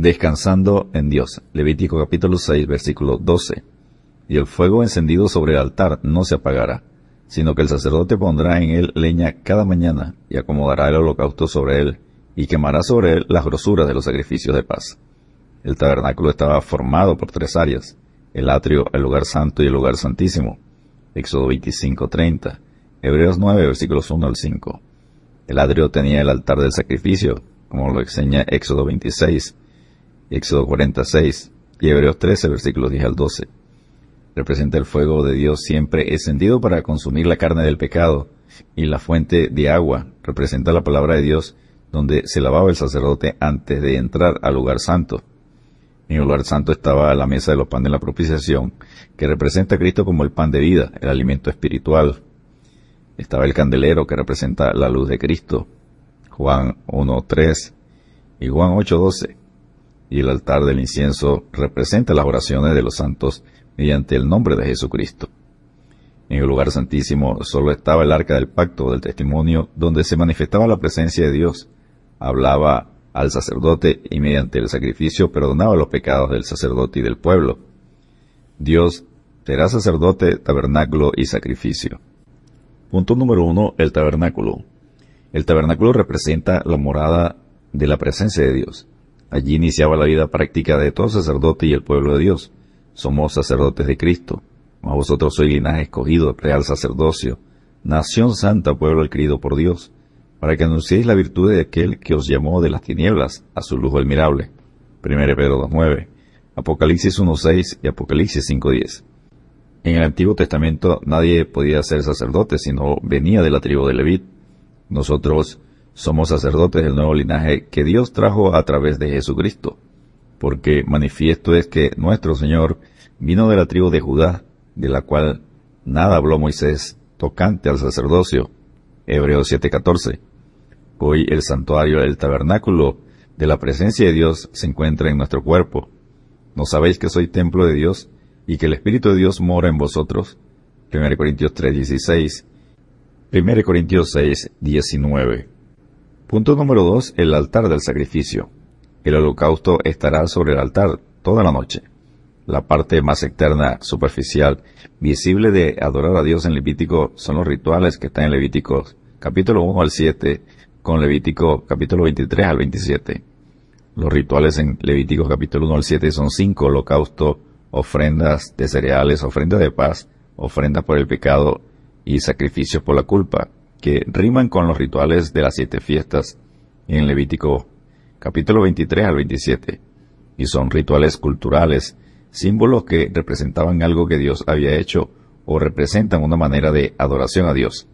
Descansando en Dios. Levítico capítulo 6, versículo 12. Y el fuego encendido sobre el altar no se apagará, sino que el sacerdote pondrá en él leña cada mañana y acomodará el holocausto sobre él y quemará sobre él las grosuras de los sacrificios de paz. El tabernáculo estaba formado por tres áreas, el atrio, el lugar santo y el lugar santísimo. Éxodo 25:30, Hebreos 9, versículos 1 al 5. El atrio tenía el altar del sacrificio, como lo enseña Éxodo 26, Éxodo 46 y Hebreos 13, versículos 10 al 12. Representa el fuego de Dios siempre encendido para consumir la carne del pecado, y la fuente de agua representa la palabra de Dios donde se lavaba el sacerdote antes de entrar al lugar santo. En el lugar santo estaba la mesa de los panes de la propiciación, que representa a Cristo como el pan de vida, el alimento espiritual. Estaba el candelero, que representa la luz de Cristo, Juan 1.3 y Juan 8.12. Y el altar del incienso representa las oraciones de los santos mediante el nombre de Jesucristo. En el lugar santísimo solo estaba el arca del pacto del testimonio donde se manifestaba la presencia de Dios, hablaba al sacerdote y mediante el sacrificio perdonaba los pecados del sacerdote y del pueblo. Dios será sacerdote, tabernáculo y sacrificio. Punto número uno, el tabernáculo. El tabernáculo representa la morada de la presencia de Dios. Allí iniciaba la vida práctica de todo sacerdote y el pueblo de Dios. Somos sacerdotes de Cristo. Mas vosotros sois linaje escogido, real sacerdocio, nación santa, pueblo adquirido por Dios para que anunciéis la virtud de aquel que os llamó de las tinieblas a su luz admirable. 1 Pedro 2.9, Apocalipsis 1.6 y Apocalipsis 5.10. En el Antiguo Testamento nadie podía ser sacerdote sino venía de la tribu de Levit. Nosotros somos sacerdotes del nuevo linaje que Dios trajo a través de Jesucristo, porque manifiesto es que nuestro Señor vino de la tribu de Judá, de la cual nada habló Moisés tocante al sacerdocio. Hebreos 7:14 Hoy el santuario del tabernáculo de la presencia de Dios se encuentra en nuestro cuerpo. ¿No sabéis que soy templo de Dios y que el Espíritu de Dios mora en vosotros? 1 Corintios 3:16. 1 Corintios 6:19. Punto número 2. El altar del sacrificio. El holocausto estará sobre el altar toda la noche. La parte más externa, superficial, visible de adorar a Dios en Levítico son los rituales que están en Levítico capítulo 1 al 7 con Levítico capítulo 23 al 27. Los rituales en Levítico capítulo 1 al 7 son cinco holocaustos, ofrendas de cereales, ofrendas de paz, ofrendas por el pecado y sacrificios por la culpa, que riman con los rituales de las siete fiestas en Levítico capítulo 23 al 27. Y son rituales culturales, símbolos que representaban algo que Dios había hecho o representan una manera de adoración a Dios.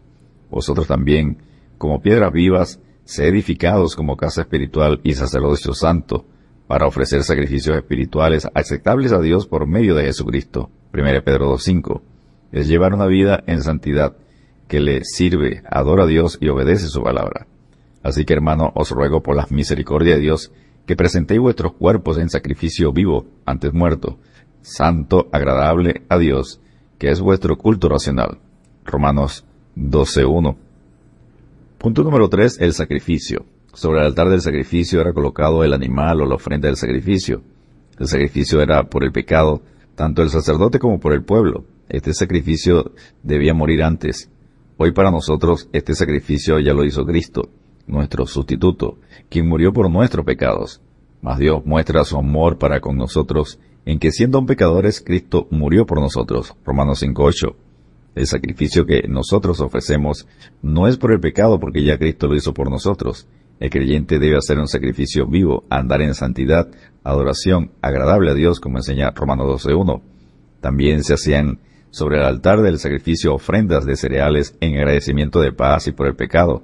Vosotros también como piedras vivas, se edificados como casa espiritual y sacerdocio santo, para ofrecer sacrificios espirituales aceptables a Dios por medio de Jesucristo. 1 Pedro 2.5. Es llevar una vida en santidad, que le sirve, adora a Dios y obedece su palabra. Así que hermano, os ruego por la misericordia de Dios, que presentéis vuestros cuerpos en sacrificio vivo, antes muerto, santo, agradable a Dios, que es vuestro culto racional. Romanos 12.1. Punto número 3. El sacrificio. Sobre el altar del sacrificio era colocado el animal o la ofrenda del sacrificio. El sacrificio era por el pecado, tanto el sacerdote como por el pueblo. Este sacrificio debía morir antes. Hoy para nosotros este sacrificio ya lo hizo Cristo, nuestro sustituto, quien murió por nuestros pecados. Mas Dios muestra su amor para con nosotros en que siendo pecadores Cristo murió por nosotros. Romanos 5.8. El sacrificio que nosotros ofrecemos no es por el pecado porque ya Cristo lo hizo por nosotros. El creyente debe hacer un sacrificio vivo, andar en santidad, adoración, agradable a Dios, como enseña Romanos 12.1. También se hacían sobre el altar del sacrificio ofrendas de cereales en agradecimiento de paz y por el pecado.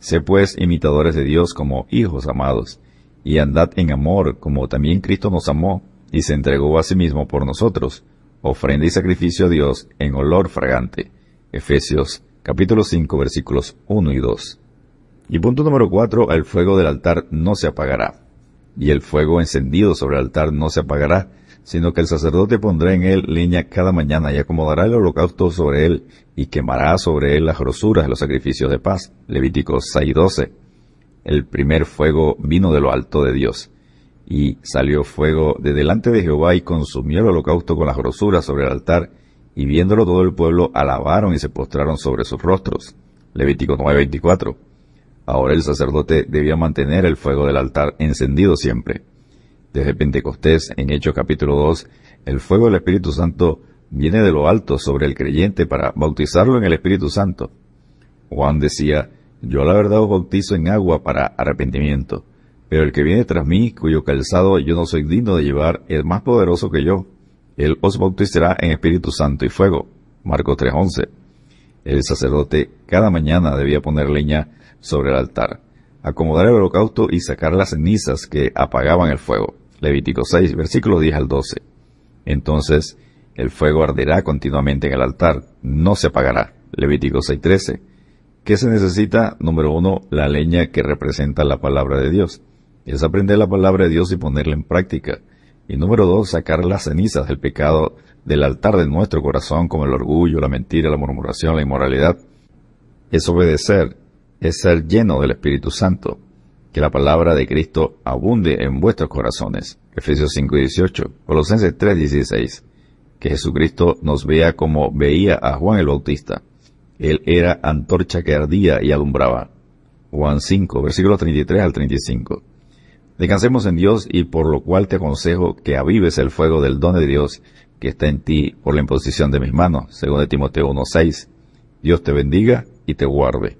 Sé pues imitadores de Dios como hijos amados, y andad en amor como también Cristo nos amó y se entregó a sí mismo por nosotros, ofrenda y sacrificio a Dios en olor fragante. Efesios capítulo 5 versículos 1 y 2. Y punto número 4, el fuego del altar no se apagará. Y el fuego encendido sobre el altar no se apagará, sino que el sacerdote pondrá en él leña cada mañana y acomodará el holocausto sobre él y quemará sobre él las grosuras de los sacrificios de paz. Levíticos 6:12. El primer fuego vino de lo alto de Dios. Y salió fuego de delante de Jehová y consumió el holocausto con las grosuras sobre el altar, y viéndolo todo el pueblo alabaron y se postraron sobre sus rostros. Levítico 9:24. Ahora el sacerdote debía mantener el fuego del altar encendido siempre. Desde Pentecostés, en Hechos capítulo 2, el fuego del Espíritu Santo viene de lo alto sobre el creyente para bautizarlo en el Espíritu Santo. Juan decía, yo la verdad os bautizo en agua para arrepentimiento, pero el que viene tras mí, cuyo calzado yo no soy digno de llevar, es más poderoso que yo. Él os bautizará en Espíritu Santo y fuego. Marcos 3:11. El sacerdote cada mañana debía poner leña sobre el altar, acomodar el holocausto y sacar las cenizas que apagaban el fuego. Levítico 6, versículos 10 al 12. Entonces, el fuego arderá continuamente en el altar, no se apagará. Levítico 6:13. ¿Qué se necesita? Número uno, la leña que representa la palabra de Dios. Es aprender la palabra de Dios y ponerla en práctica. Y número dos, sacar las cenizas del pecado del altar de nuestro corazón, como el orgullo, la mentira, la murmuración, la inmoralidad. Es obedecer, es ser lleno del Espíritu Santo. Que la palabra de Cristo abunde en vuestros corazones. Efesios 5:18, Colosenses 3:16. Que Jesucristo nos vea como veía a Juan el Bautista él era antorcha que ardía y alumbraba. Juan 5, versículos 33 al 35. Descansemos en Dios y por lo cual te aconsejo que avives el fuego del don de Dios que está en ti por la imposición de mis manos, según de Timoteo 1.6. Dios te bendiga y te guarde.